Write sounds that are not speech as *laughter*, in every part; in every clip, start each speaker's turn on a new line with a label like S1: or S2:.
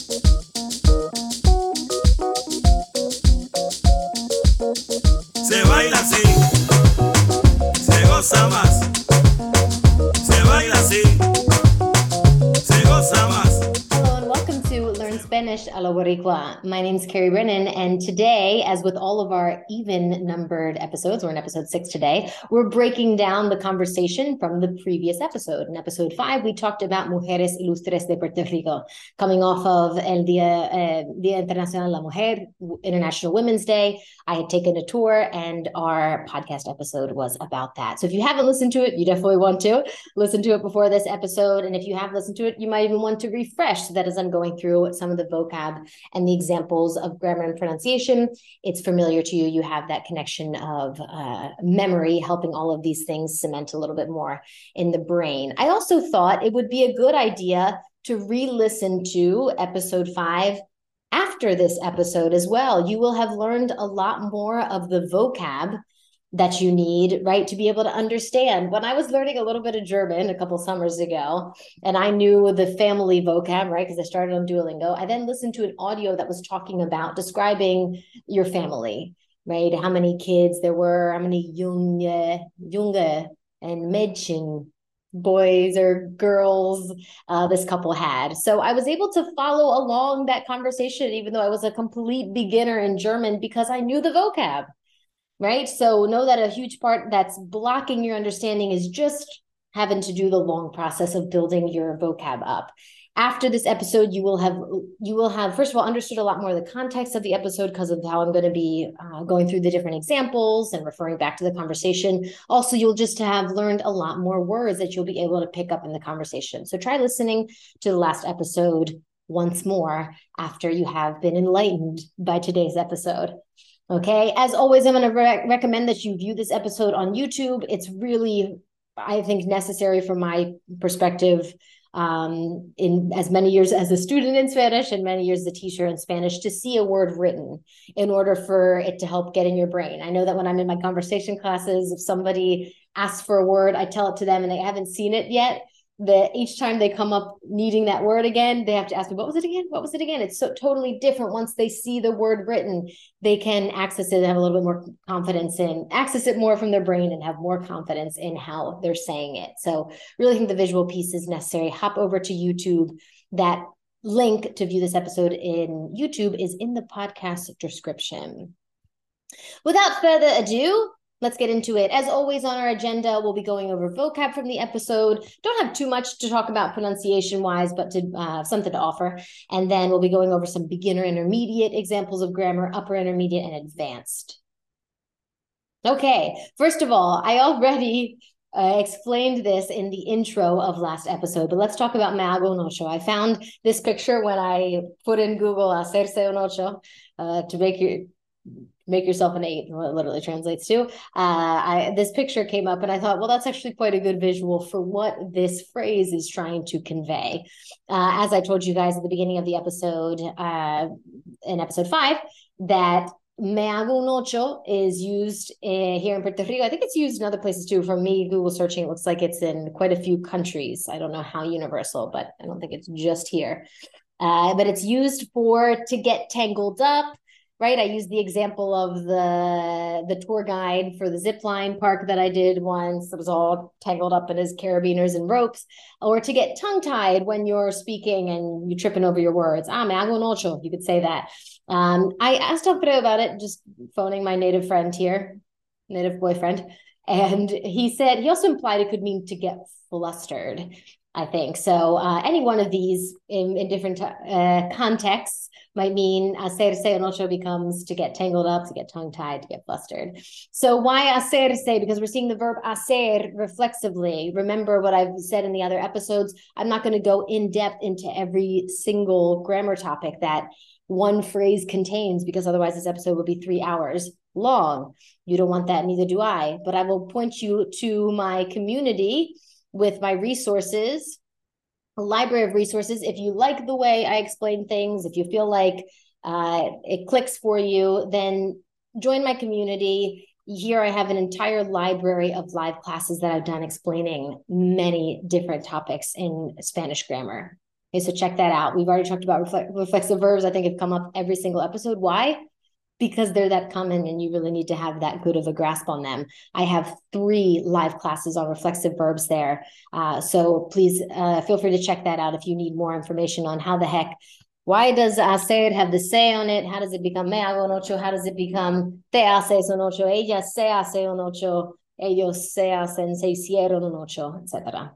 S1: Thank you. Boricua. My name is Kerry Brennan, and today, as with all of our even numbered episodes, we're in episode six today, we're breaking down the conversation from the previous episode. In episode five, we talked about Mujeres Ilustres de Puerto Rico, coming off of El Día, uh, Día Internacional de la Mujer, International Women's Day. I had taken a tour, and our podcast episode was about that. So if you haven't listened to it, you definitely want to listen to it before this episode. And if you have listened to it, you might even want to refresh so that as I'm going through some of the vocab and the examples of grammar and pronunciation, it's familiar to you. You have that connection of uh, memory helping all of these things cement a little bit more in the brain. I also thought it would be a good idea to re listen to episode five after this episode as well. You will have learned a lot more of the vocab that you need, right, to be able to understand. When I was learning a little bit of German a couple summers ago, and I knew the family vocab, right, because I started on Duolingo, I then listened to an audio that was talking about describing your family, right? How many kids there were, how many junge, junge, and Mädchen boys or girls uh, this couple had. So I was able to follow along that conversation, even though I was a complete beginner in German, because I knew the vocab, right? So know that a huge part that's blocking your understanding is just having to do the long process of building your vocab up after this episode you will have you will have first of all understood a lot more of the context of the episode because of how i'm going to be uh, going through the different examples and referring back to the conversation. Also you'll just have learned a lot more words that you'll be able to pick up in the conversation. So try listening to the last episode once more after you have been enlightened by today's episode. Okay? As always i'm going to re- recommend that you view this episode on youtube. It's really i think necessary from my perspective um, in as many years as a student in Spanish and many years as a teacher in Spanish to see a word written in order for it to help get in your brain. I know that when I'm in my conversation classes, if somebody asks for a word, I tell it to them and they haven't seen it yet that each time they come up needing that word again, they have to ask me, what was it again? What was it again? It's so totally different. Once they see the word written, they can access it and have a little bit more confidence in access it more from their brain and have more confidence in how they're saying it. So really think the visual piece is necessary. Hop over to YouTube. That link to view this episode in YouTube is in the podcast description. Without further ado, let's get into it. As always on our agenda, we'll be going over vocab from the episode. Don't have too much to talk about pronunciation wise, but to uh, something to offer. And then we'll be going over some beginner intermediate examples of grammar, upper intermediate, and advanced. Okay, first of all, I already uh, explained this in the intro of last episode, but let's talk about me hago un ocho. I found this picture when I put in Google hacerse un ocho uh, to make your make yourself an eight what it literally translates to uh, I, this picture came up and i thought well that's actually quite a good visual for what this phrase is trying to convey uh, as i told you guys at the beginning of the episode uh, in episode five that me hago un ocho is used in, here in Puerto Rico. I think it's used in other places too. For me, Google searching, it looks like it's in quite a few countries. I don't know how universal, but I don't think it's just here. Uh, but it's used for to get tangled up, right? I used the example of the the tour guide for the zip line park that I did once. It was all tangled up in his carabiners and ropes, or to get tongue tied when you're speaking and you're tripping over your words. Ah, me hago un. You could say that. Um, I asked Alfredo about it, just phoning my native friend here, native boyfriend, and he said he also implied it could mean to get flustered. I think so. Uh, any one of these in, in different uh, contexts might mean hacerse un ocho becomes to get tangled up, to get tongue tied, to get flustered. So why hacerse? Because we're seeing the verb hacer reflexively. Remember what I've said in the other episodes. I'm not going to go in depth into every single grammar topic that one phrase contains because otherwise this episode would be three hours long. You don't want that, neither do I. But I will point you to my community with my resources, a library of resources. If you like the way I explain things, if you feel like uh, it clicks for you, then join my community. Here I have an entire library of live classes that I've done explaining many different topics in Spanish grammar. Okay, so check that out. We've already talked about reflex- reflexive verbs. I think have come up every single episode. Why? Because they're that common and you really need to have that good of a grasp on them. I have three live classes on reflexive verbs there. Uh, so please uh, feel free to check that out if you need more information on how the heck why does hacer have the say on it? How does it become me hago un ocho? How does it become te haces un ocho? Ella se hace un ocho. Ellos se hacen, se hicieron un ocho, etc.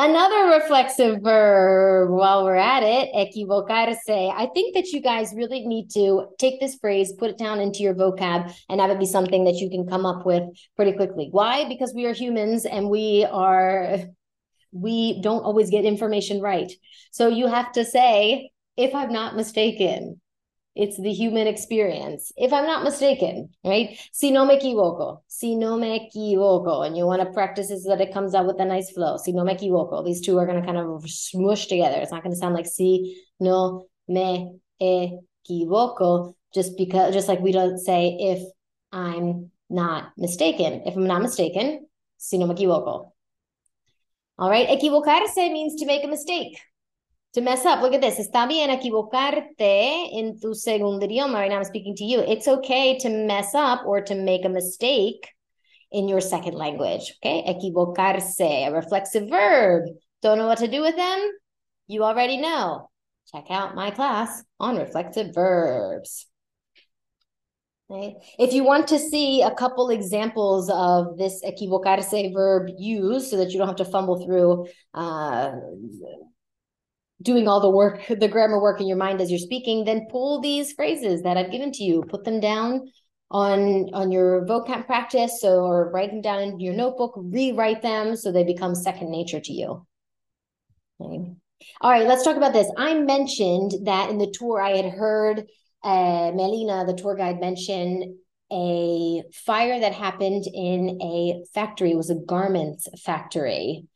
S1: Another reflexive verb while we're at it, equivocarse. I think that you guys really need to take this phrase, put it down into your vocab, and have it be something that you can come up with pretty quickly. Why? Because we are humans and we are we don't always get information right. So you have to say, if I'm not mistaken, it's the human experience. If I'm not mistaken, right? Si no me equivoco, si no me equivoco, and you want to practice is that it comes out with a nice flow. Si no me equivoco, these two are going to kind of smush together. It's not going to sound like si no me equivoco, just because, just like we don't say if I'm not mistaken. If I'm not mistaken, si no me equivoco. All right. Equivocarse means to make a mistake, to mess up. Look at this. Está bien equivocarte en tu segundo idioma. Right now I'm speaking to you. It's okay to mess up or to make a mistake in your second language. Okay. Equivocarse, a reflexive verb. Don't know what to do with them? You already know. Check out my class on reflexive verbs. Right. If you want to see a couple examples of this equivocarse verb used so that you don't have to fumble through uh, doing all the work, the grammar work in your mind as you're speaking, then pull these phrases that I've given to you, put them down on on your vocab practice so, or write them down in your notebook, rewrite them so they become second nature to you. Okay. All right, let's talk about this. I mentioned that in the tour I had heard uh, Melina, the tour guide, mention a fire that happened in a factory. It was a garments factory.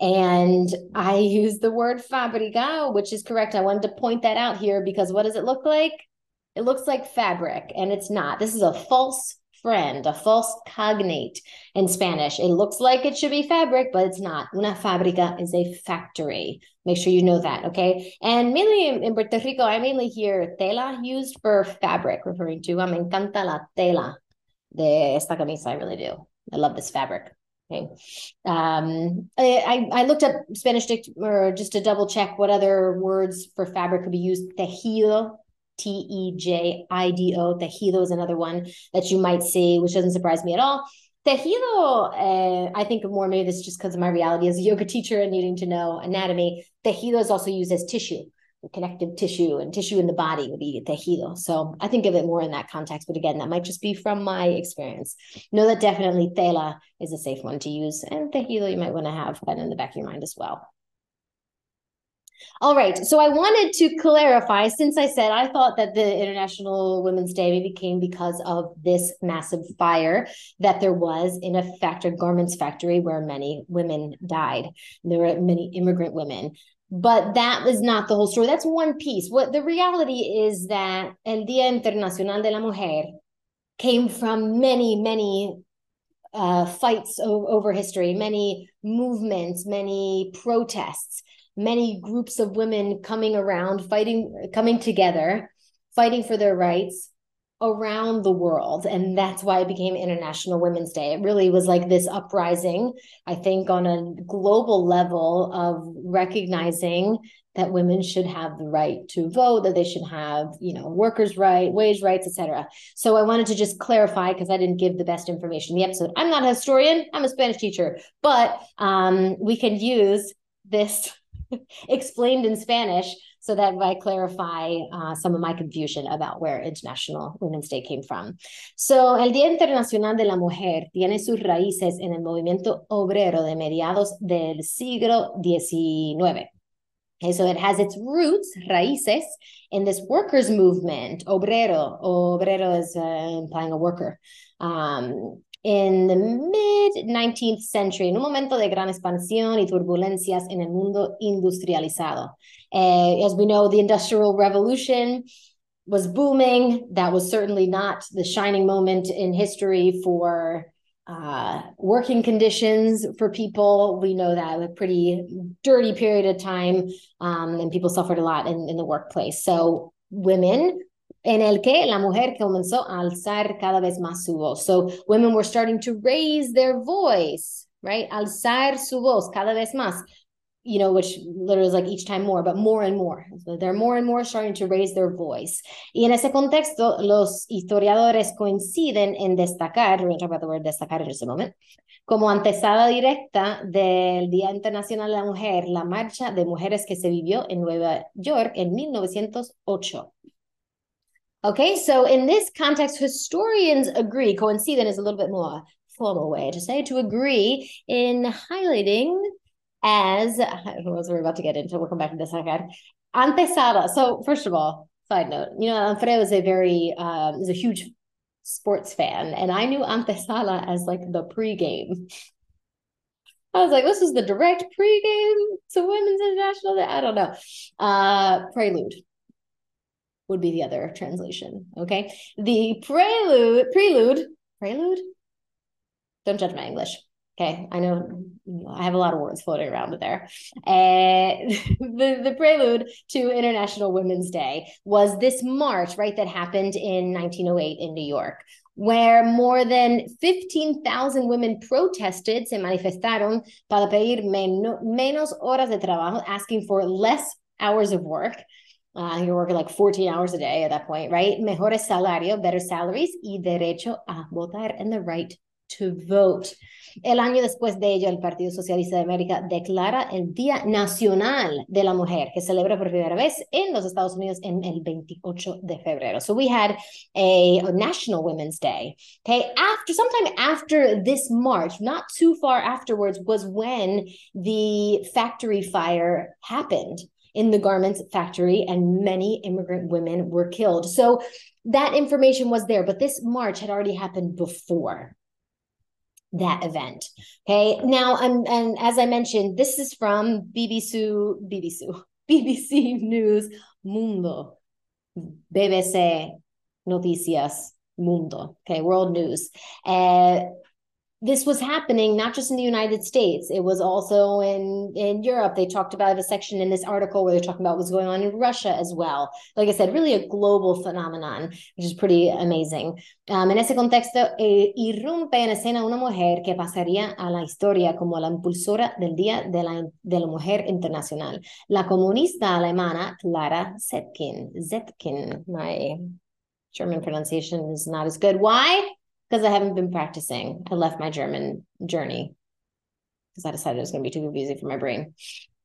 S1: And I use the word fabrica, which is correct. I wanted to point that out here because what does it look like? It looks like fabric, and it's not. This is a false friend, a false cognate in Spanish. It looks like it should be fabric, but it's not. Una fábrica is a factory. Make sure you know that, okay? And mainly in, in Puerto Rico, I mainly hear tela used for fabric, referring to, I me encanta la tela de esta camisa. I really do. I love this fabric. Okay. Um, I, I looked up Spanish or just to double check what other words for fabric could be used. Tejido, T E J I D O. Tejido is another one that you might see, which doesn't surprise me at all. Tejido, uh, I think more maybe this is just because of my reality as a yoga teacher and needing to know anatomy. Tejido is also used as tissue, connective tissue, and tissue in the body would be tejido. So I think of it more in that context. But again, that might just be from my experience. Know that definitely tela is a safe one to use, and tejido you might want to have that in the back of your mind as well. All right. So I wanted to clarify since I said I thought that the International Women's Day maybe came because of this massive fire that there was in a factory, garments factory, where many women died. There were many immigrant women. But that was not the whole story. That's one piece. What the reality is that El Día Internacional de la Mujer came from many, many uh, fights o- over history, many movements, many protests many groups of women coming around, fighting, coming together, fighting for their rights around the world. And that's why it became International Women's Day. It really was like this uprising, I think, on a global level of recognizing that women should have the right to vote, that they should have, you know, workers' right, wage rights, etc. So I wanted to just clarify because I didn't give the best information in the episode. I'm not a historian, I'm a Spanish teacher, but um, we can use this *laughs* explained in Spanish so that I clarify uh, some of my confusion about where International Women's Day came from. So, el Día Internacional de la Mujer tiene sus raíces en el movimiento obrero de mediados del siglo XIX. Okay, so it has its roots, raíces, in this workers' movement, obrero. Obrero is uh, implying a worker. Um, in the mid 19th century, en un momento de gran expansión y turbulencias en el mundo industrializado. Uh, as we know, the Industrial Revolution was booming. That was certainly not the shining moment in history for uh, working conditions for people. We know that a pretty dirty period of time, um, and people suffered a lot in, in the workplace. So women en el que la mujer comenzó a alzar cada vez más su voz. So women were starting to raise their voice, right? Alzar su voz cada vez más you know, which literally is like each time more, but more and more. So they're more and more starting to raise their voice. Y en ese contexto, los historiadores coinciden en destacar, we're going to talk about the word destacar in just a moment, como antesada directa del Día Internacional de la Mujer, la marcha de mujeres que se vivió en Nueva York en 1908. Okay, so in this context, historians agree, coinciden is a little bit more formal way to say, to agree in highlighting as *laughs* knows we're about to get into. We'll come back to this again. Antesala. So first of all, side note, you know, Alfredo is a very um, is a huge sports fan, and I knew Antesala as like the pregame. I was like, this is the direct pregame to Women's International. I don't know. Uh, prelude would be the other translation. Okay. The prelude, prelude, prelude. Don't judge my English. Okay, I know I have a lot of words floating around there. Eh, and *laughs* the, the prelude to International Women's Day was this march, right, that happened in 1908 in New York, where more than 15,000 women protested, se manifestaron para pedir menos horas de trabajo, asking for less hours of work. Uh, you're working like 14 hours a day at that point, right? Mejores salario, better salaries, y derecho a votar, and the right to vote. El año después de ello, el Partido Socialista de América declara el Día Nacional de la Mujer, que celebra por primera vez en los Estados Unidos en el 28 de febrero. So we had a, a National Women's Day. Okay, after sometime after this march, not too far afterwards, was when the factory fire happened in the garments factory and many immigrant women were killed. So that information was there, but this march had already happened before that event. Okay. Now, I'm, and as I mentioned, this is from BBC, BBC, BBC News Mundo, BBC Noticias Mundo. Okay. World News. Uh, this was happening not just in the United States, it was also in, in Europe. They talked about a section in this article where they're talking about what's going on in Russia as well. Like I said, really a global phenomenon, which is pretty amazing. Um, en ese contexto, eh, irrumpe en escena una mujer que pasaría a la historia como la impulsora del Día de la, de la Mujer Internacional, la comunista alemana Clara Zetkin. Zetkin, my German pronunciation is not as good. Why? Because I haven't been practicing. I left my German journey because I decided it was going to be too confusing for my brain.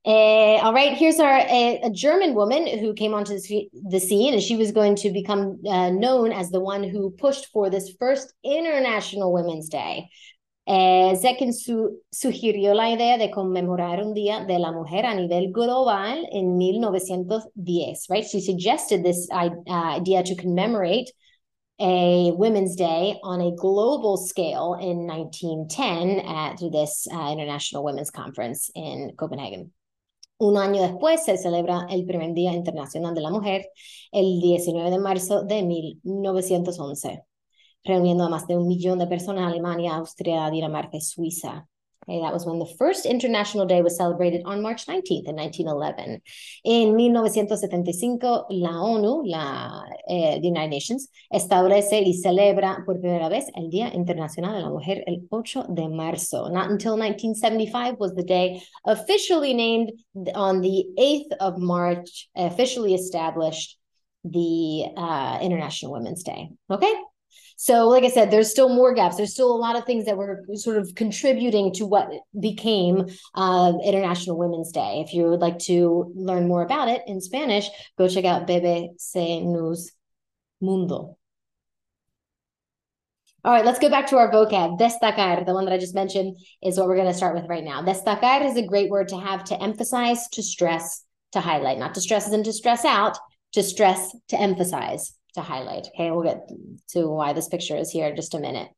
S1: Uh, all right, here's our a, a, German woman who came onto the, the scene, and she was going to become uh, known as the one who pushed for this first International Women's Day. Eh, Zetkin su sugirió la idea de conmemorar un Día de la Mujer a nivel global en 1910, right? She suggested this uh, idea to commemorate a Women's Day on a global scale in 1910 at this uh, International Women's Conference in Copenhagen. Un año después se celebra el primer Día Internacional de la Mujer, el 19 de marzo de 1911, reuniendo a más de un millón de personas en Alemania, Austria, Dinamarca y Suiza. Okay, that was when the first International Day was celebrated on March 19th in 1911. In 1975, la ONU, la eh, the United Nations, establece y celebra por primera vez el Día Internacional de la Mujer el 8 de marzo. Not until 1975 was the day officially named on the 8th of March, officially established the uh, International Women's Day. Okay? So, like I said, there's still more gaps. There's still a lot of things that were sort of contributing to what became uh, International Women's Day. If you would like to learn more about it in Spanish, go check out BBC News Mundo. All right, let's go back to our vocab. Destacar, the one that I just mentioned, is what we're going to start with right now. Destacar is a great word to have to emphasize, to stress, to highlight, not to stress in to stress out, to stress, to emphasize to highlight. Okay, we'll get to why this picture is here in just a minute.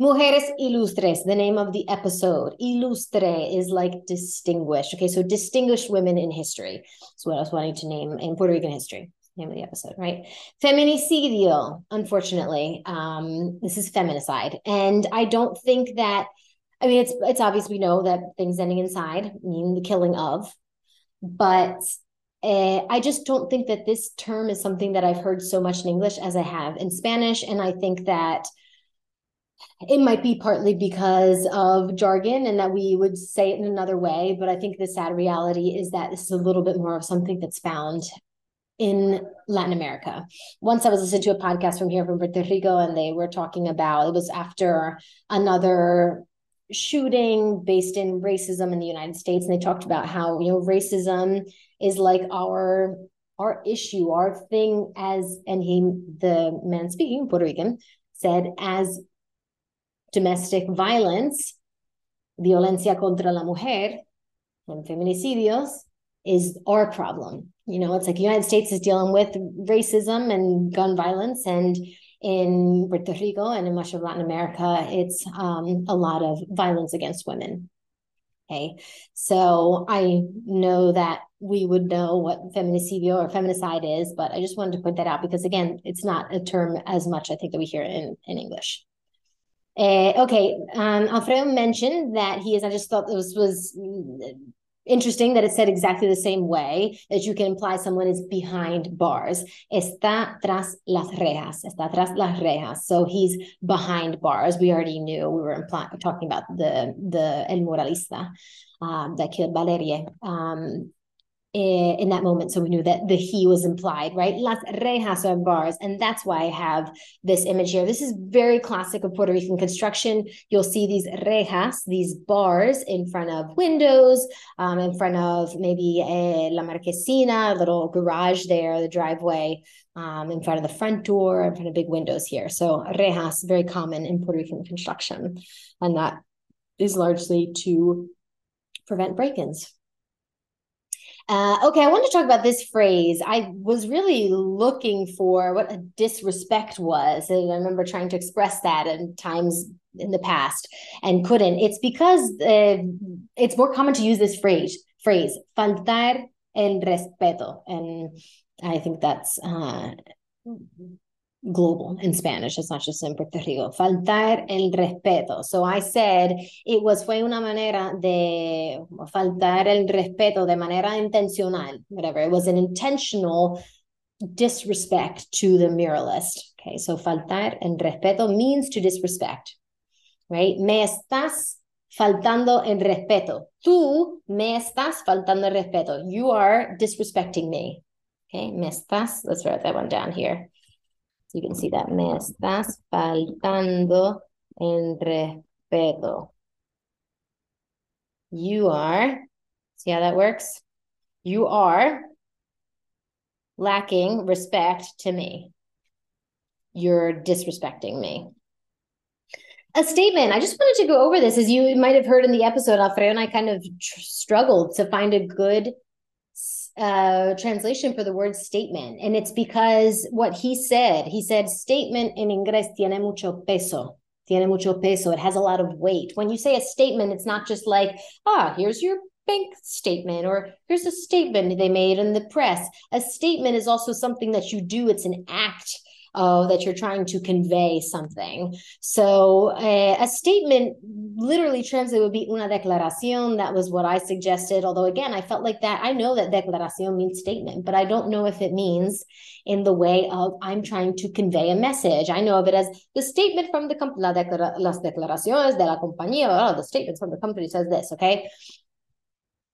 S1: Mujeres Ilustres, the name of the episode. Ilustre is like distinguished. Okay, so distinguished women in history. That's what I was wanting to name in Puerto Rican history. name of the episode, right? Feminicidio, unfortunately. Um, this is feminicide. And I don't think that I mean it's it's obvious we know that things ending inside mean the killing of, but uh, I just don't think that this term is something that I've heard so much in English as I have in Spanish. And I think that it might be partly because of jargon and that we would say it in another way. But I think the sad reality is that this is a little bit more of something that's found in Latin America. Once I was listening to a podcast from here from Puerto Rico, and they were talking about it was after another shooting based in racism in the United States, and they talked about how you know racism is like our our issue, our thing as and he the man speaking Puerto Rican said as domestic violence, violencia contra la mujer, and feminicidios is our problem. You know, it's like the United States is dealing with racism and gun violence, and in Puerto Rico and in much of Latin America, it's um, a lot of violence against women. Okay, so I know that we would know what feminicidio or feminicide is, but I just wanted to point that out because again, it's not a term as much I think that we hear in in English. Uh, okay, um, Alfredo mentioned that he is. I just thought this was interesting that it said exactly the same way that you can imply someone is behind bars. Está tras las rejas. Está tras las rejas. So he's behind bars. We already knew. We were imply- talking about the the El Moralista um, that killed Valeria. Um, in that moment. So we knew that the he was implied, right? Las rejas are bars. And that's why I have this image here. This is very classic of Puerto Rican construction. You'll see these rejas, these bars in front of windows, um, in front of maybe a La Marquesina, a little garage there, the driveway, um, in front of the front door, in front of big windows here. So rejas, very common in Puerto Rican construction. And that is largely to prevent break-ins. Uh, okay, I want to talk about this phrase. I was really looking for what a disrespect was. And I remember trying to express that in times in the past and couldn't. It's because uh, it's more common to use this phrase, phrase, faltar el respeto. And I think that's uh, global in Spanish. It's not just in Puerto Rico. Faltar el respeto. So I said it was fue una manera de faltar el respeto de manera intencional, whatever. It was an intentional disrespect to the muralist. Okay, so faltar el respeto means to disrespect, right? Me estás faltando el respeto. Tú me estás faltando el respeto. You are disrespecting me. Okay, me estás, let's write that one down here. So you can see that me estás faltando en respeto. You are, see how that works? You are lacking respect to me. You're disrespecting me. A statement. I just wanted to go over this. As you might have heard in the episode, Alfredo and I kind of struggled to find a good uh, translation for the word statement. And it's because what he said, he said, statement in English tiene mucho peso. Tiene mucho peso. It has a lot of weight. When you say a statement, it's not just like, ah, here's your bank statement or here's a statement they made in the press. A statement is also something that you do, it's an act uh, that you're trying to convey something. So uh, a statement literally translated would be una declaración. That was what I suggested. Although again, I felt like that. I know that declaración means statement, but I don't know if it means in the way of I'm trying to convey a message. I know of it as the statement from the company, la declara- las declaraciones de la compañía. Oh, the statements from the company says this. Okay.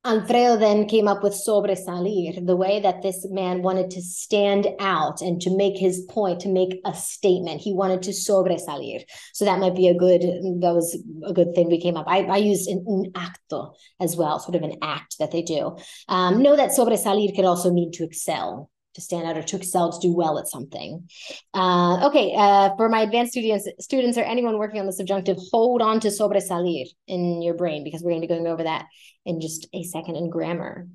S1: Alfredo then came up with sobresalir, the way that this man wanted to stand out and to make his point, to make a statement. He wanted to sobresalir. So that might be a good, that was a good thing we came up. I, I used an, un acto as well, sort of an act that they do. Um, know that sobresalir could also mean to excel to stand out or to excel to do well at something. Uh, okay, uh, for my advanced students, students or anyone working on the subjunctive, hold on to sobresalir in your brain because we're going to be going over that in just a second in grammar.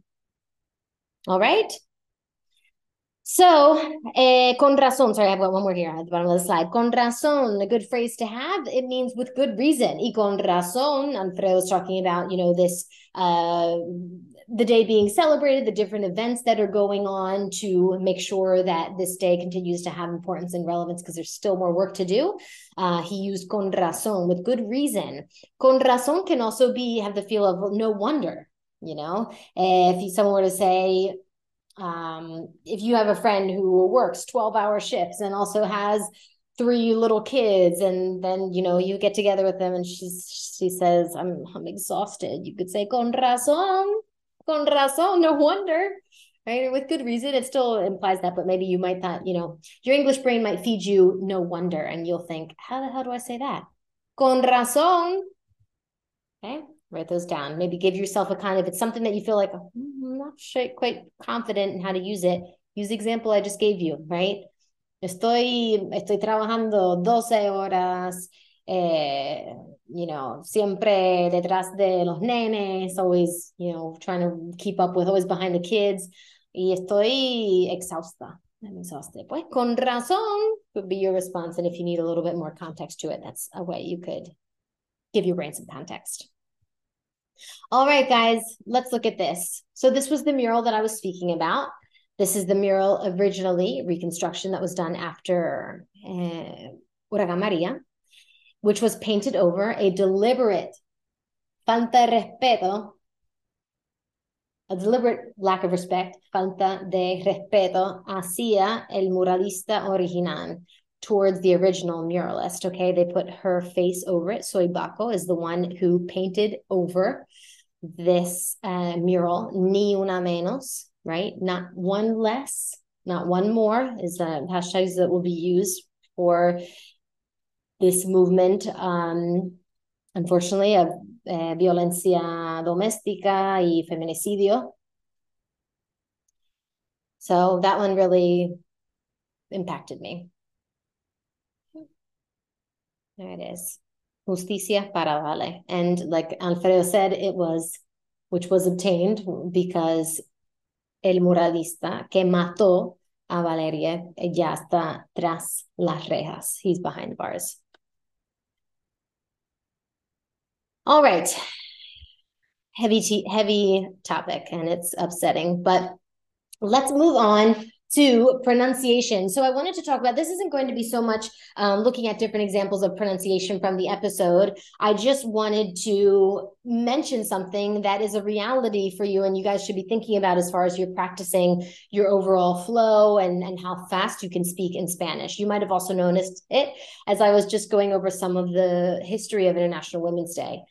S1: All right. So, eh, con razón, sorry, I've one more here at the bottom of the slide. Con razón, a good phrase to have. It means with good reason. Y con razón, Alfredo was talking about, you know, this uh, the day being celebrated, the different events that are going on to make sure that this day continues to have importance and relevance because there's still more work to do. Uh, he used con razón with good reason. Con razón can also be have the feel of no wonder. You know, if someone were to say, um, if you have a friend who works 12 hour shifts and also has three little kids and then you know you get together with them and she's she says i'm i'm exhausted. You could say con razón con razón no wonder. Right? With good reason it still implies that but maybe you might thought you know your english brain might feed you no wonder and you'll think how the hell do i say that? Con razón. Okay write those down maybe give yourself a kind of it's something that you feel like oh, i'm not quite confident in how to use it use the example i just gave you right estoy, estoy trabajando 12 horas, eh, you know, siempre detrás de los nenes, always, you know, trying to keep up with, always behind the kids, y estoy exhausta. I'm exhausted. Pues con razón would be your response. And if you need a little bit more context to it, that's a way you could give your brain some context. All right, guys, let's look at this. So this was the mural that I was speaking about. This is the mural originally, reconstruction that was done after uh, Maria, which was painted over a deliberate falta de respeto, a deliberate lack of respect, falta de respeto hacia el muralista original towards the original muralist. Okay, they put her face over it. Soy Baco is the one who painted over this uh, mural, ni una menos right? Not one less, not one more is the hashtags that will be used for this movement. Um, unfortunately, of uh, violencia doméstica y feminicidio. So that one really impacted me. There it is. Justicia para Vale. And like Alfredo said, it was, which was obtained because el muralista que mató a Valeria eh, ya está tras las rejas. He's behind bars. All right. Heavy, heavy topic and it's upsetting, but let's move on to pronunciation. So I wanted to talk about this isn't going to be so much um, looking at different examples of pronunciation from the episode. I just wanted to mention something that is a reality for you and you guys should be thinking about as far as you're practicing your overall flow and, and how fast you can speak in Spanish. You might have also noticed it as I was just going over some of the history of International Women's Day.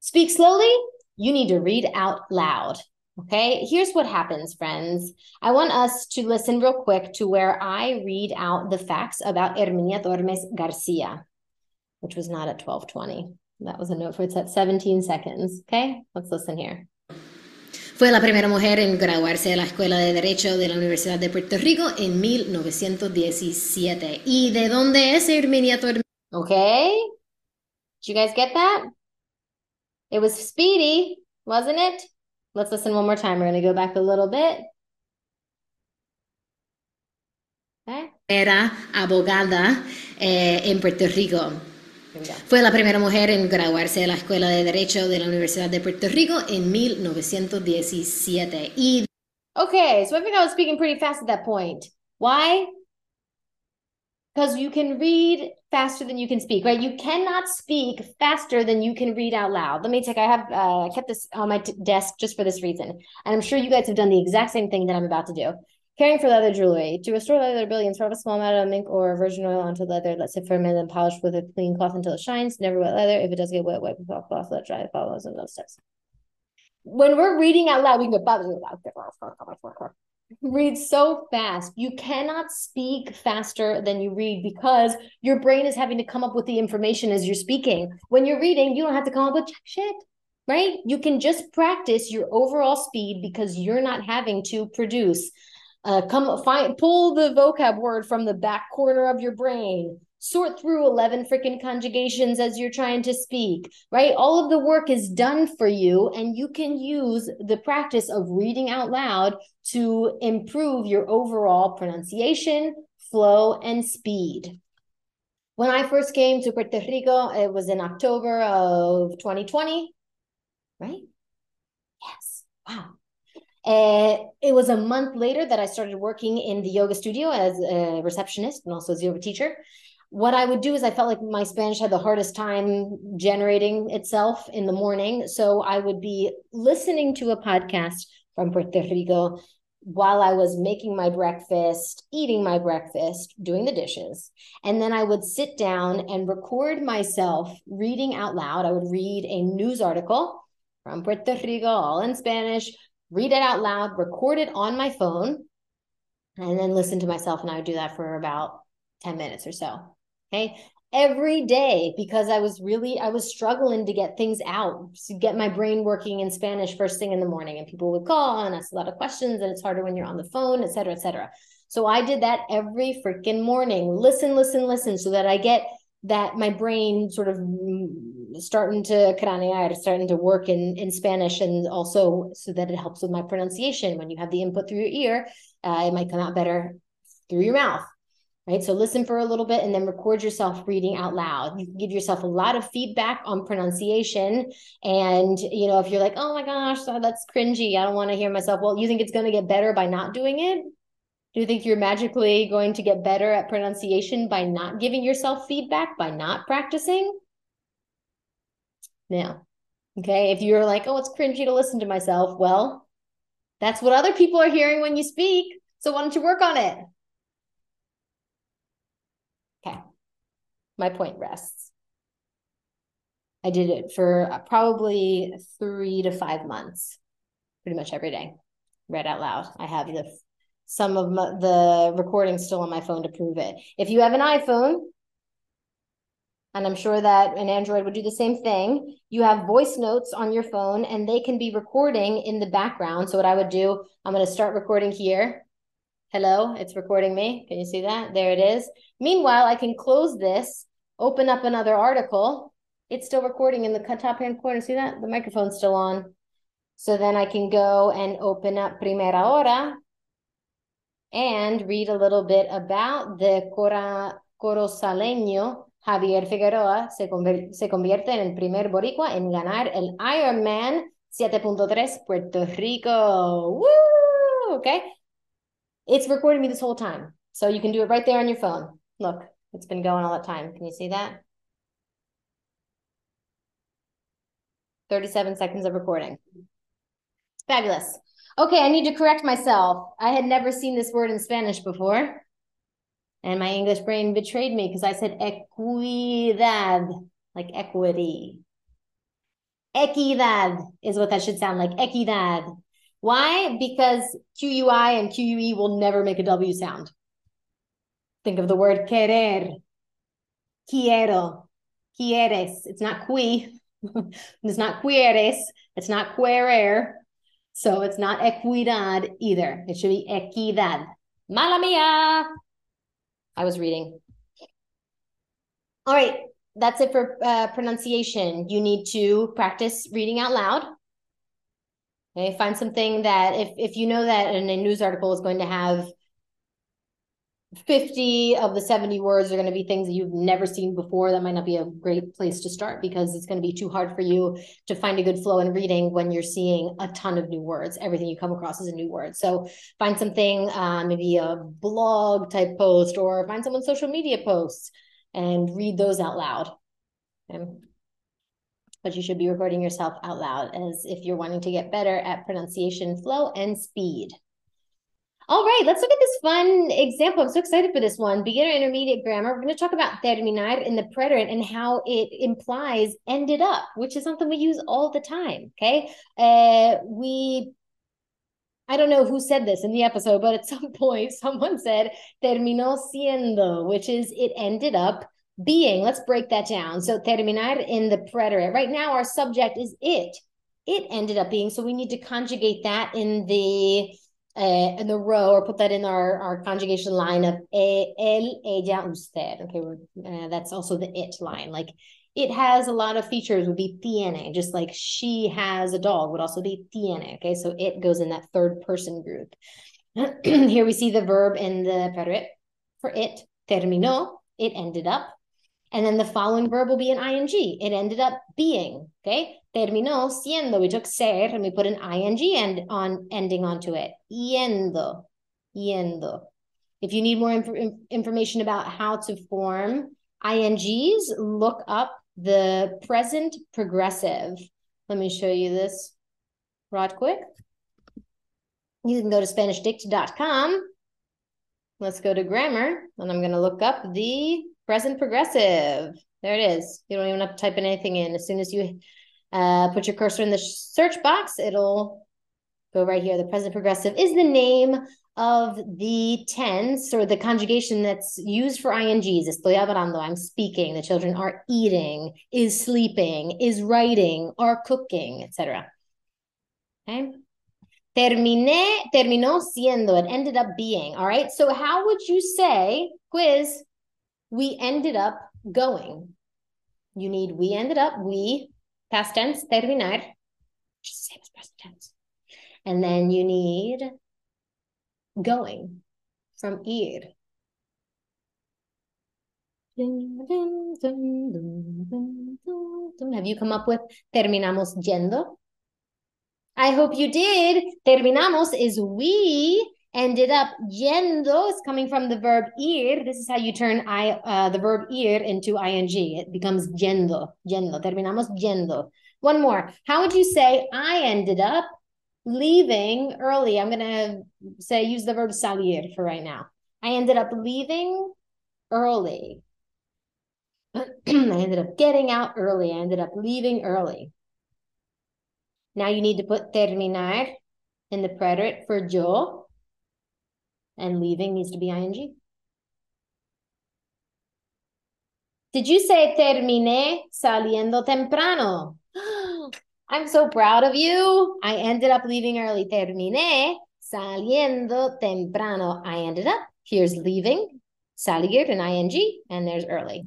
S1: Speak slowly, you need to read out loud. Okay, here's what happens, friends. I want us to listen real quick to where I read out the facts about Herminia Tormes Garcia, which was not at 1220. That was a note for it's at 17 seconds. Okay, let's listen here.
S2: Fue la primera mujer en graduarse de la Escuela de Derecho de la Universidad de Puerto Rico en 1917. ¿Y de dónde es Herminia Tormes?
S1: Okay, did you guys get that? It was speedy, wasn't it? Let's listen one more time. We're going to go back a little bit.
S2: Okay. Era abogada eh, en Puerto Rico. Fue la primera mujer en graduarse de la Escuela de Derecho de la Universidad de Puerto Rico en 1917. Y
S1: Okay, so I think I was speaking pretty fast at that point. Why? Because you can read faster than you can speak, right? You cannot speak faster than you can read out loud. Let me take, I have uh, kept this on my t- desk just for this reason. And I'm sure you guys have done the exact same thing that I'm about to do. Caring for leather jewelry. To restore leather brilliance, rub a small amount of ink or virgin oil onto leather. Let it firm and then polish with a clean cloth until it shines. Never wet leather. If it does get wet, wipe with off cloth, let dry, follow those steps. When we're reading out loud, we can go read so fast. You cannot speak faster than you read because your brain is having to come up with the information as you're speaking. When you're reading, you don't have to come up with shit, right? You can just practice your overall speed because you're not having to produce. Uh, come find pull the vocab word from the back corner of your brain sort through 11 freaking conjugations as you're trying to speak, right? All of the work is done for you, and you can use the practice of reading out loud to improve your overall pronunciation, flow, and speed. When I first came to Puerto Rico, it was in October of 2020, right? Yes. Wow. Uh, it was a month later that I started working in the yoga studio as a receptionist and also as a yoga teacher. What I would do is I felt like my Spanish had the hardest time generating itself in the morning. So I would be listening to a podcast from Puerto Rico while I was making my breakfast, eating my breakfast, doing the dishes. And then I would sit down and record myself reading out loud. I would read a news article from Puerto Rico, all in Spanish, read it out loud, record it on my phone, and then listen to myself. And I would do that for about 10 minutes or so. Okay? Every day because I was really I was struggling to get things out to get my brain working in Spanish first thing in the morning and people would call and ask a lot of questions and it's harder when you're on the phone et cetera et cetera. So I did that every freaking morning. Listen listen listen so that I get that my brain sort of starting to starting to work in in Spanish and also so that it helps with my pronunciation. When you have the input through your ear uh, it might come out better through your mouth right? So listen for a little bit and then record yourself reading out loud. You give yourself a lot of feedback on pronunciation. And, you know, if you're like, oh my gosh, that's cringy, I don't want to hear myself. Well, you think it's going to get better by not doing it? Do you think you're magically going to get better at pronunciation by not giving yourself feedback, by not practicing? Now, okay, if you're like, oh, it's cringy to listen to myself, well, that's what other people are hearing when you speak. So why don't you work on it? My point rests. I did it for uh, probably three to five months, pretty much every day, read out loud. I have the some of my, the recordings still on my phone to prove it. If you have an iPhone, and I'm sure that an Android would do the same thing, you have voice notes on your phone and they can be recording in the background. So, what I would do, I'm going to start recording here. Hello, it's recording me. Can you see that? There it is. Meanwhile, I can close this open up another article, it's still recording in the top hand corner. See that? The microphone's still on. So then I can go and open up Primera Hora and read a little bit about the cora, corozaleño Javier Figueroa se, se convierte en el primer boricua en ganar el Ironman 7.3 Puerto Rico. Woo! Okay. It's recording me this whole time. So you can do it right there on your phone. Look. It's been going all the time. Can you see that? 37 seconds of recording. Fabulous. Okay, I need to correct myself. I had never seen this word in Spanish before. And my English brain betrayed me because I said equidad, like equity. Equidad is what that should sound like. Equidad. Why? Because QUI and QUE will never make a W sound. Think of the word querer. Quiero. Quieres. It's not qui. *laughs* it's not quieres. It's not querer. So it's not equidad either. It should be equidad. Mala mia. I was reading. All right. That's it for uh, pronunciation. You need to practice reading out loud. Okay, find something that if if you know that in a news article is going to have 50 of the 70 words are going to be things that you've never seen before. That might not be a great place to start because it's going to be too hard for you to find a good flow in reading when you're seeing a ton of new words. Everything you come across is a new word. So find something, uh, maybe a blog type post or find someone's social media posts and read those out loud. Okay. But you should be recording yourself out loud as if you're wanting to get better at pronunciation, flow, and speed. All right, let's look at this fun example. I'm so excited for this one. Beginner intermediate grammar. We're going to talk about terminar in the preterite and how it implies ended up, which is something we use all the time. Okay. Uh, we, I don't know who said this in the episode, but at *laughs* some point someone said terminó siendo, which is it ended up being. Let's break that down. So terminar in the preterite. Right now, our subject is it. It ended up being. So we need to conjugate that in the uh, in the row or put that in our, our conjugation line of e, el, ella, usted. Okay, uh, that's also the it line. Like it has a lot of features would be tiene, just like she has a dog would also be tiene. Okay, so it goes in that third person group. *clears throat* Here we see the verb in the preterite for it, terminó, it ended up. And then the following verb will be an ing. It ended up being, okay? Terminó siendo. We took ser and we put an ing end on ending onto it. Yendo. Yendo. If you need more inf information about how to form INGs, look up the present progressive. Let me show you this right quick. You can go to SpanishDict.com. Let's go to grammar, and I'm going to look up the present progressive. There it is. You don't even have to type in anything in. As soon as you uh, put your cursor in the search box, it'll go right here. The present progressive is the name of the tense or the conjugation that's used for INGs. Estoy hablando, I'm speaking. The children are eating, is sleeping, is writing, are cooking, etc. Okay. Terminé, terminó siendo, it ended up being. All right. So how would you say, quiz, we ended up going? You need we ended up, we, past tense, terminar, is the same as present tense. And then you need going from ir. Have you come up with terminamos yendo? I hope you did. Terminamos is we ended up yendo is coming from the verb ir. This is how you turn I uh, the verb ir into ing. It becomes yendo. Yendo. Terminamos yendo. One more. How would you say I ended up leaving early? I'm gonna say use the verb salir for right now. I ended up leaving early. *clears throat* I ended up getting out early. I ended up leaving early. Now you need to put terminar in the preterite for yo, and leaving needs to be ing. Did you say terminé saliendo temprano? *gasps* I'm so proud of you. I ended up leaving early. Terminé saliendo temprano. I ended up. Here's leaving, salir, and ing, and there's early.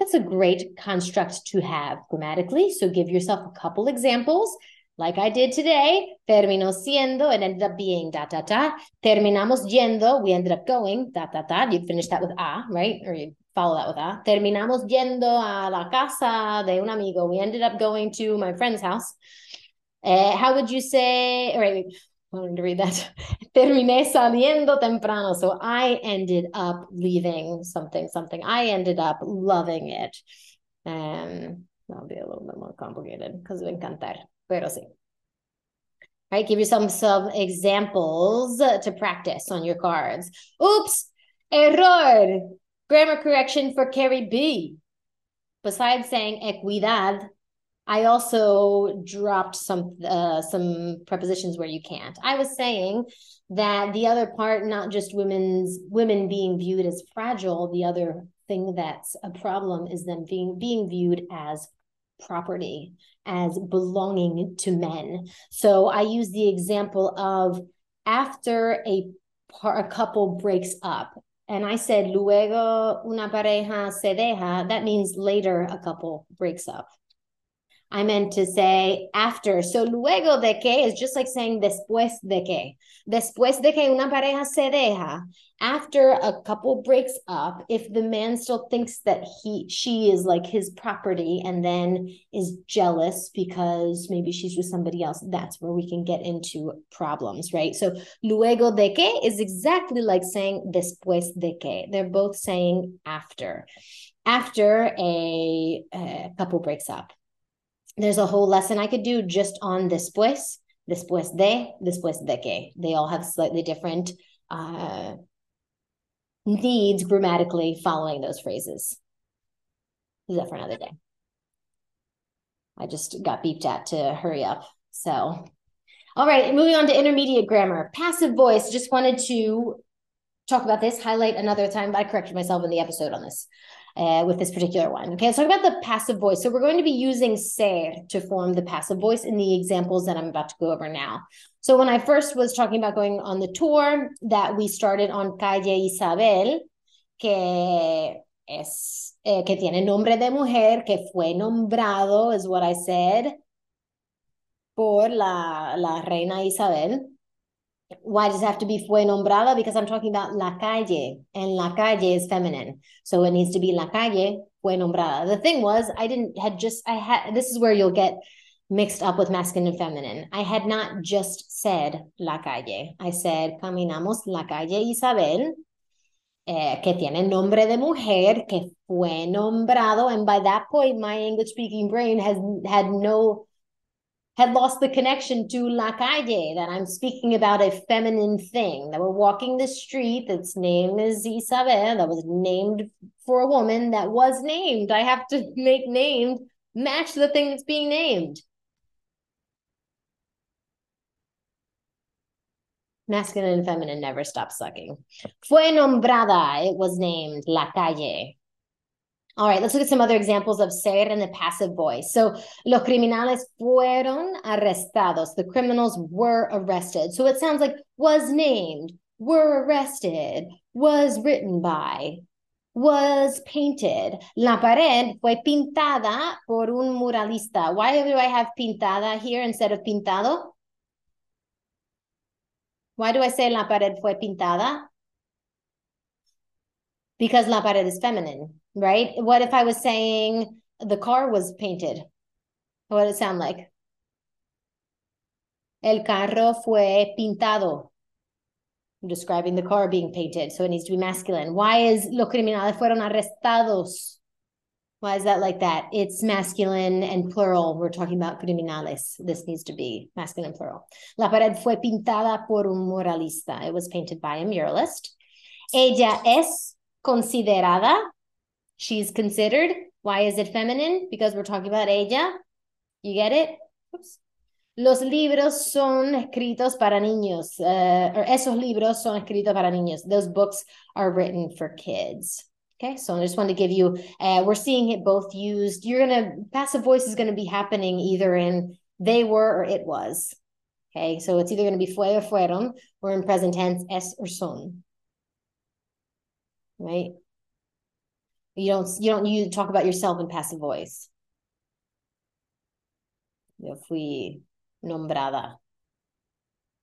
S1: That's a great construct to have grammatically. So give yourself a couple examples, like I did today. Terminó siendo, it ended up being da da da. Terminamos yendo, we ended up going da da da. You finish that with a, right? Or you follow that with a. Terminamos yendo a la casa de un amigo. We ended up going to my friend's house. Uh, how would you say? All right, I wanted to read that. *laughs* Terminé saliendo temprano. So I ended up leaving something, something. I ended up loving it. Um, that'll be a little bit more complicated because of encantar. Pero sí. Right, give yourself some examples to practice on your cards. Oops, error. Grammar correction for Kerry B. Besides saying equidad, I also dropped some uh, some prepositions where you can't. I was saying that the other part, not just women's women being viewed as fragile, the other thing that's a problem is them being being viewed as property, as belonging to men. So I use the example of after a par, a couple breaks up. And I said, luego una pareja se deja. That means later a couple breaks up. I meant to say after. So luego de que is just like saying después de que. Después de que una pareja se deja, after a couple breaks up, if the man still thinks that he she is like his property and then is jealous because maybe she's with somebody else, that's where we can get into problems, right? So luego de que is exactly like saying después de que. They're both saying after. After a, a couple breaks up there's a whole lesson I could do just on después, después de, después de que. They all have slightly different uh, needs grammatically following those phrases. Is that for another day? I just got beeped at to hurry up. So, all right, moving on to intermediate grammar. Passive voice, just wanted to talk about this, highlight another time. I corrected myself in the episode on this uh, with this particular one. Okay, let's talk about the passive voice. So we're going to be using ser to form the passive voice in the examples that I'm about to go over now. So when I first was talking about going on the tour that we started on Calle Isabel, que es eh, que tiene nombre de mujer, que fue nombrado, is what I said, por la, la reina Isabel. Why does it have to be fue nombrada? Because I'm talking about la calle, and la calle is feminine. So it needs to be la calle fue nombrada. The thing was, I didn't had just I had this is where you'll get mixed up with masculine and feminine. I had not just said la calle. I said caminamos la calle Isabel, eh, que tiene nombre de mujer, que fue nombrado, and by that point, my English speaking brain has had no had lost the connection to La Calle, that I'm speaking about a feminine thing, that we're walking the street that's name is Isabel, that was named for a woman that was named. I have to *laughs* make named match the thing that's being named. Masculine and feminine never stop sucking. Fue nombrada, it was named La Calle. All right, let's look at some other examples of ser in the passive voice. So, los criminales fueron arrestados. The criminals were arrested. So it sounds like was named, were arrested, was written by, was painted. La pared fue pintada por un muralista. Why do I have pintada here instead of pintado? Why do I say la pared fue pintada? Because la pared is feminine right? What if I was saying the car was painted? What would it sound like? El carro fue pintado. I'm describing the car being painted, so it needs to be masculine. Why is los criminales fueron arrestados? Why is that like that? It's masculine and plural. We're talking about criminales. This needs to be masculine and plural. La pared fue pintada por un muralista. It was painted by a muralist. Ella es considerada She's considered. Why is it feminine? Because we're talking about ella. You get it? Oops. Los libros son escritos para niños. Uh, or esos libros son escritos para niños. Those books are written for kids. Okay, so I just wanted to give you, uh, we're seeing it both used. You're going to, passive voice is going to be happening either in they were or it was. Okay, so it's either going to be fue or fueron, or in present tense, es or son. Right? You don't you don't you talk about yourself in passive voice. Yo fui nombrada.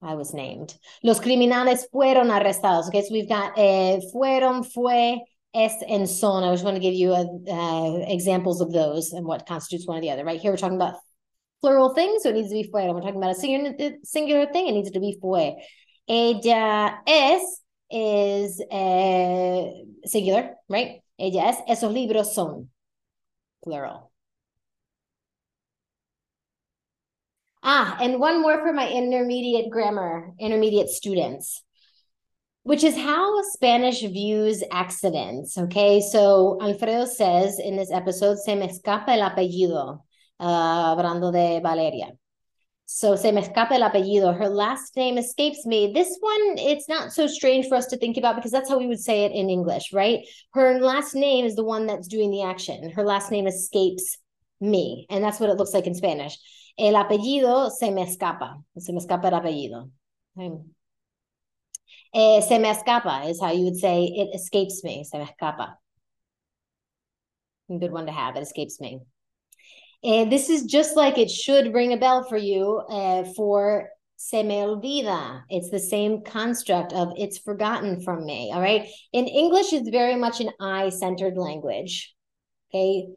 S1: I was named. Los criminales fueron arrestados. Okay, so we've got eh, fueron, fue, es, and son. I just want to give you a, uh, examples of those and what constitutes one or the other. Right here, we're talking about plural things, so it needs to be fueron. We're talking about a singular, singular thing, it needs to be fue. Ella es is uh, singular, right? Ellas, esos libros son plural. Ah, and one more for my intermediate grammar, intermediate students, which is how Spanish views accidents. Okay, so Alfredo says in this episode, se me escapa el apellido, uh, hablando de Valeria. So se me escapa el apellido. Her last name escapes me. This one, it's not so strange for us to think about because that's how we would say it in English, right? Her last name is the one that's doing the action. Her last name escapes me. And that's what it looks like in Spanish. El apellido se me escapa. Se me escapa el apellido. Eh, se me escapa is how you would say it escapes me. Se me escapa. A good one to have. It escapes me. And this is just like it should ring a bell for you uh, for se me olvida. It's the same construct of it's forgotten from me. All right. In English, it's very much an I centered language. Okay.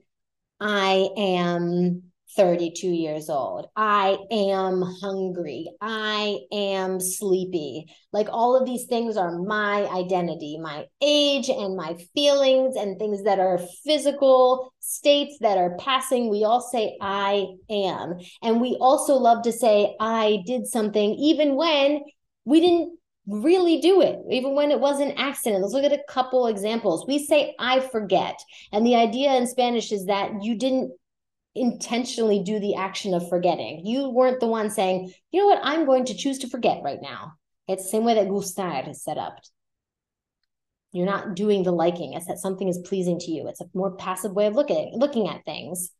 S1: I am 32 years old. I am hungry. I am sleepy. Like all of these things are my identity, my age and my feelings and things that are physical states that are passing. We all say, I am. And we also love to say, I did something, even when we didn't really do it, even when it was an accident. Let's look at a couple examples. We say, I forget. And the idea in Spanish is that you didn't intentionally do the action of forgetting. You weren't the one saying, you know what, I'm going to choose to forget right now. It's the same way that gustar is set up. You're not doing the liking. It's that something is pleasing to you. It's a more passive way of looking looking at things.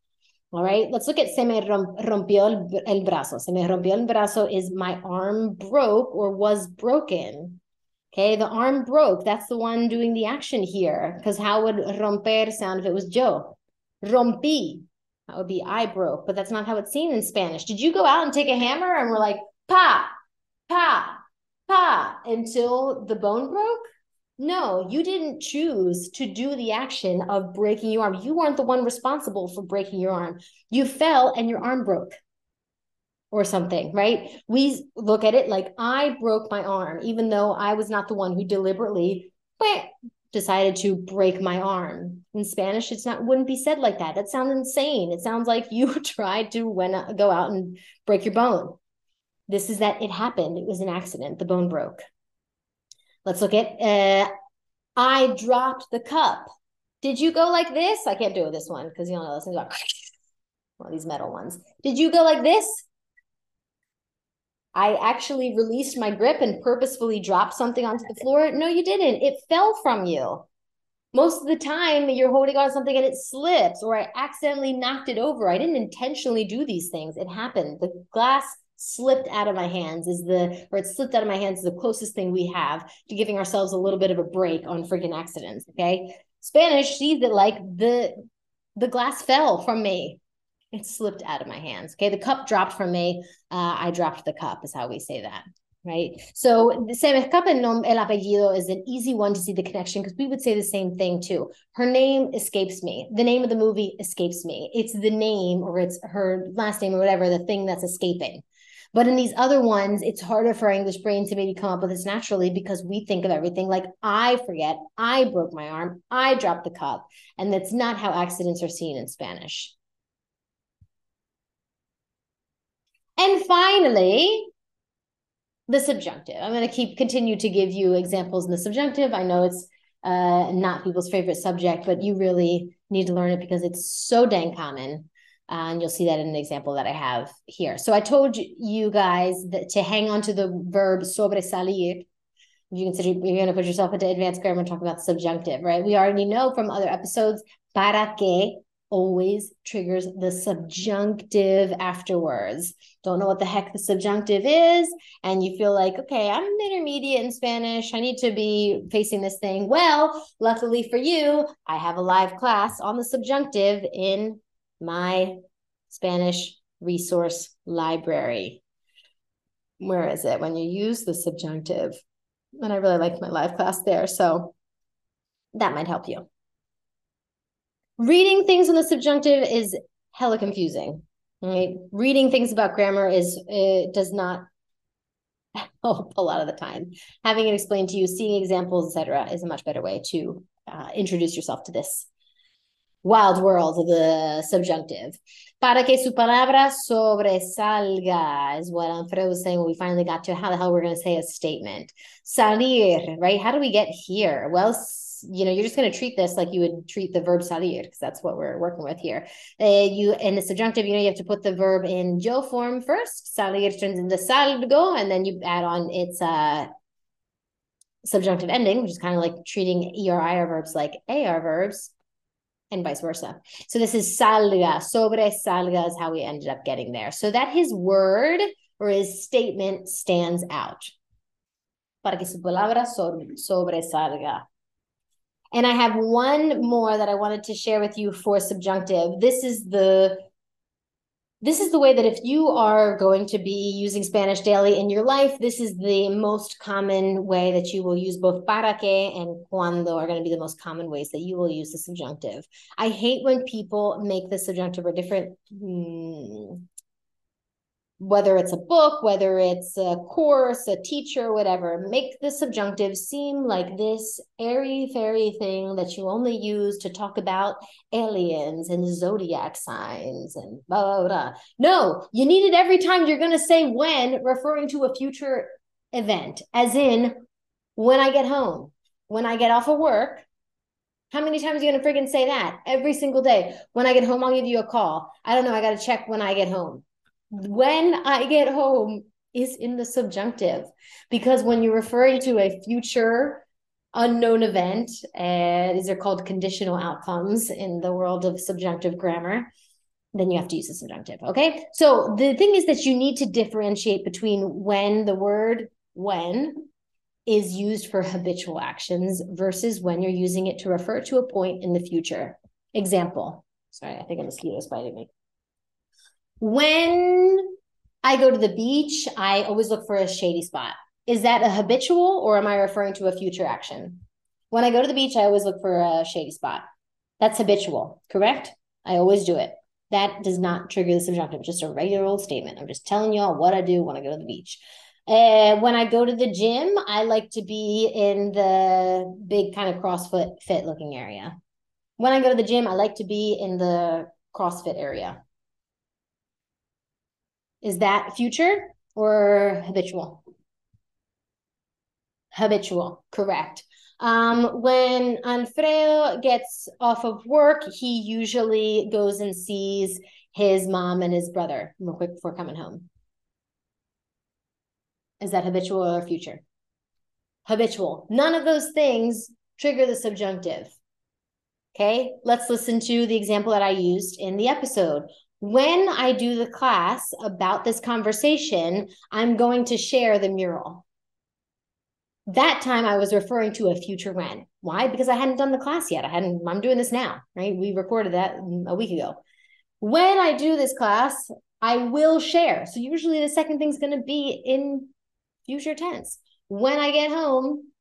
S1: All right, let's look at se me rompió el brazo. Se me rompió el brazo is my arm broke or was broken. Okay, the arm broke. That's the one doing the action here. Because how would romper sound if it was yo? Rompí. That would be I broke, but that's not how it's seen in Spanish. Did you go out and take a hammer and we're like, pa, pa, pa, until the bone broke? No, you didn't choose to do the action of breaking your arm. You weren't the one responsible for breaking your arm. You fell and your arm broke or something, right? We look at it like I broke my arm, even though I was not the one who deliberately decided to break my arm. In Spanish, it's not wouldn't be said like that. That sounds insane. It sounds like you *laughs* tried to when go out and break your bone. This is that it happened. It was an accident. The bone broke. Let's look at uh, I dropped the cup. Did you go like this? I can't do this one because you don't know this. One of these metal ones. Did you go like this? I actually released my grip and purposefully dropped something onto the floor. No, you didn't. It fell from you. Most of the time, you're holding on to something and it slips, or I accidentally knocked it over. I didn't intentionally do these things. It happened. The glass slipped out of my hands is the or it slipped out of my hands is the closest thing we have to giving ourselves a little bit of a break on freaking accidents okay spanish sees it like the the glass fell from me it slipped out of my hands. Okay. The cup dropped from me. Uh, I dropped the cup, is how we say that. Right. So se me escapa el, el apellido is an easy one to see the connection because we would say the same thing too. Her name escapes me. The name of the movie escapes me. It's the name or it's her last name or whatever, the thing that's escaping. But in these other ones, it's harder for our English brain to maybe come up with this naturally because we think of everything like I forget, I broke my arm, I dropped the cup. And that's not how accidents are seen in Spanish. And finally, the subjunctive. I'm going to keep continue to give you examples in the subjunctive. I know it's uh, not people's favorite subject, but you really need to learn it because it's so dang common. Uh, and you'll see that in an example that I have here. So I told you guys that to hang on to the verb sobresalir. You consider you're going to put yourself into advanced grammar and talk about the subjunctive, right? We already know from other episodes, para que always triggers the subjunctive afterwards. Don't know what the heck the subjunctive is, and you feel like, okay, I'm intermediate in Spanish. I need to be facing this thing. Well, luckily for you, I have a live class on the subjunctive in my Spanish resource library. Where is it? When you use the subjunctive. And I really liked my live class there. So that might help you reading things in the subjunctive is hella confusing. Right? Reading things about grammar is it does not *laughs* help a lot of the time. Having it explained to you, seeing examples, etc., is a much better way to uh, introduce yourself to this wild world of the subjunctive. Para que su palabra sobresalga is what Alfredo was saying when we finally got to how the hell we're going to say a statement. Salir, right? How do we get here? Well, you know, you're just going to treat this like you would treat the verb salir because that's what we're working with here. Uh, you in the subjunctive, you know, you have to put the verb in yo form first. Salir turns into salgo, and then you add on its uh, subjunctive ending, which is kind of like treating er verbs like ar verbs and vice versa. So this is salga, sobre salga is how we ended up getting there. So that his word or his statement stands out. Para que su palabra sobre, sobresalga. And I have one more that I wanted to share with you for subjunctive. This is the this is the way that if you are going to be using Spanish daily in your life, this is the most common way that you will use both para que and cuando are going to be the most common ways that you will use the subjunctive. I hate when people make the subjunctive a different hmm, whether it's a book, whether it's a course, a teacher, whatever, make the subjunctive seem like this airy fairy thing that you only use to talk about aliens and zodiac signs and blah, blah, blah. No, you need it every time you're going to say when, referring to a future event, as in when I get home, when I get off of work. How many times are you going to freaking say that? Every single day. When I get home, I'll give you a call. I don't know. I got to check when I get home when I get home is in the subjunctive because when you're referring to a future unknown event, and these are called conditional outcomes in the world of subjunctive grammar, then you have to use the subjunctive. Okay. So the thing is that you need to differentiate between when the word when is used for habitual actions versus when you're using it to refer to a point in the future. Example. Sorry, I think a mosquito is biting me. When I go to the beach, I always look for a shady spot. Is that a habitual or am I referring to a future action? When I go to the beach, I always look for a shady spot. That's habitual, correct? I always do it. That does not trigger the subjunctive, just a regular old statement. I'm just telling y'all what I do when I go to the beach. Uh, when I go to the gym, I like to be in the big kind of CrossFit fit looking area. When I go to the gym, I like to be in the CrossFit area. Is that future or habitual? Habitual, correct. Um, when Alfredo gets off of work, he usually goes and sees his mom and his brother real quick before coming home. Is that habitual or future? Habitual. None of those things trigger the subjunctive. Okay, let's listen to the example that I used in the episode. When I do the class about this conversation, I'm going to share the mural. That time I was referring to a future when. Why? Because I hadn't done the class yet. I hadn't, I'm doing this now, right? We recorded that a week ago. When I do this class, I will share. So usually the second thing's going to be in future tense. When I get home,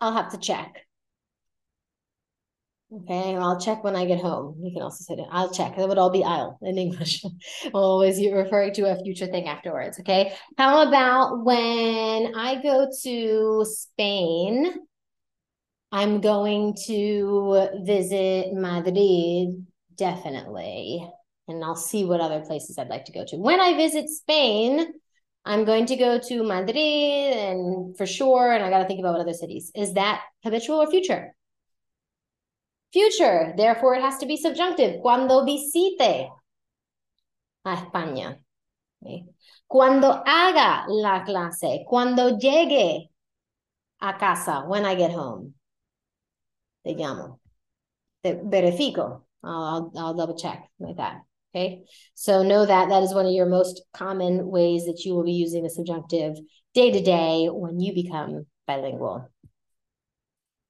S1: I'll have to check. Okay, I'll check when I get home. You can also say it. I'll check. That would all be I'll in English. *laughs* Always you're referring to a future thing afterwards. Okay. How about when I go to Spain? I'm going to visit Madrid, definitely. And I'll see what other places I'd like to go to. When I visit Spain, I'm going to go to Madrid and for sure, and I got to think about what other cities. Is that habitual or future? Future, therefore it has to be subjunctive. Cuando visite a España. Okay. Cuando haga la clase. Cuando llegue a casa. When I get home. Te llamo. Te verifico. I'll, I'll double check like that. Okay. So know that that is one of your most common ways that you will be using the subjunctive day to day when you become bilingual.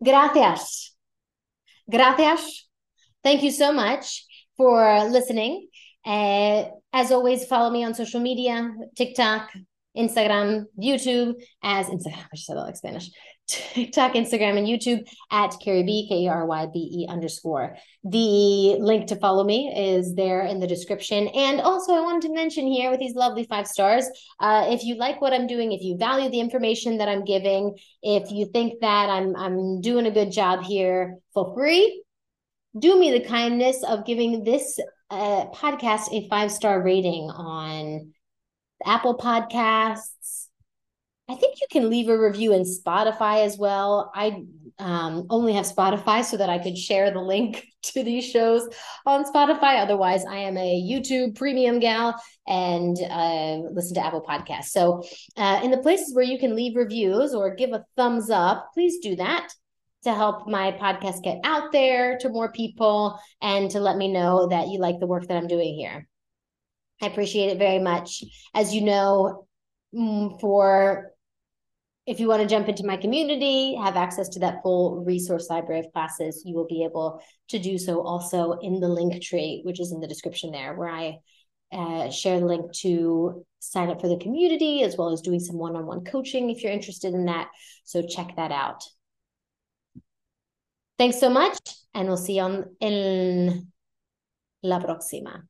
S1: Gracias. Gracias. Thank you so much for listening. Uh, as always, follow me on social media, TikTok, Instagram, YouTube, as Instagram, I said that like Spanish. TikTok, Instagram, and YouTube at Kerry B, K R Y B E underscore. The link to follow me is there in the description. And also, I wanted to mention here with these lovely five stars uh, if you like what I'm doing, if you value the information that I'm giving, if you think that I'm, I'm doing a good job here for free, do me the kindness of giving this uh, podcast a five star rating on Apple Podcasts I think you can leave a review in Spotify as well. I um, only have Spotify so that I could share the link *laughs* to these shows on Spotify. Otherwise, I am a YouTube premium gal and uh, listen to Apple Podcasts. So, uh, in the places where you can leave reviews or give a thumbs up, please do that to help my podcast get out there to more people and to let me know that you like the work that I'm doing here. I appreciate it very much. As you know, mm, for if you want to jump into my community, have access to that full resource library of classes, you will be able to do so also in the link tree, which is in the description there, where I uh, share the link to sign up for the community as well as doing some one on one coaching if you're interested in that. So check that out. Thanks so much, and we'll see you on in la próxima.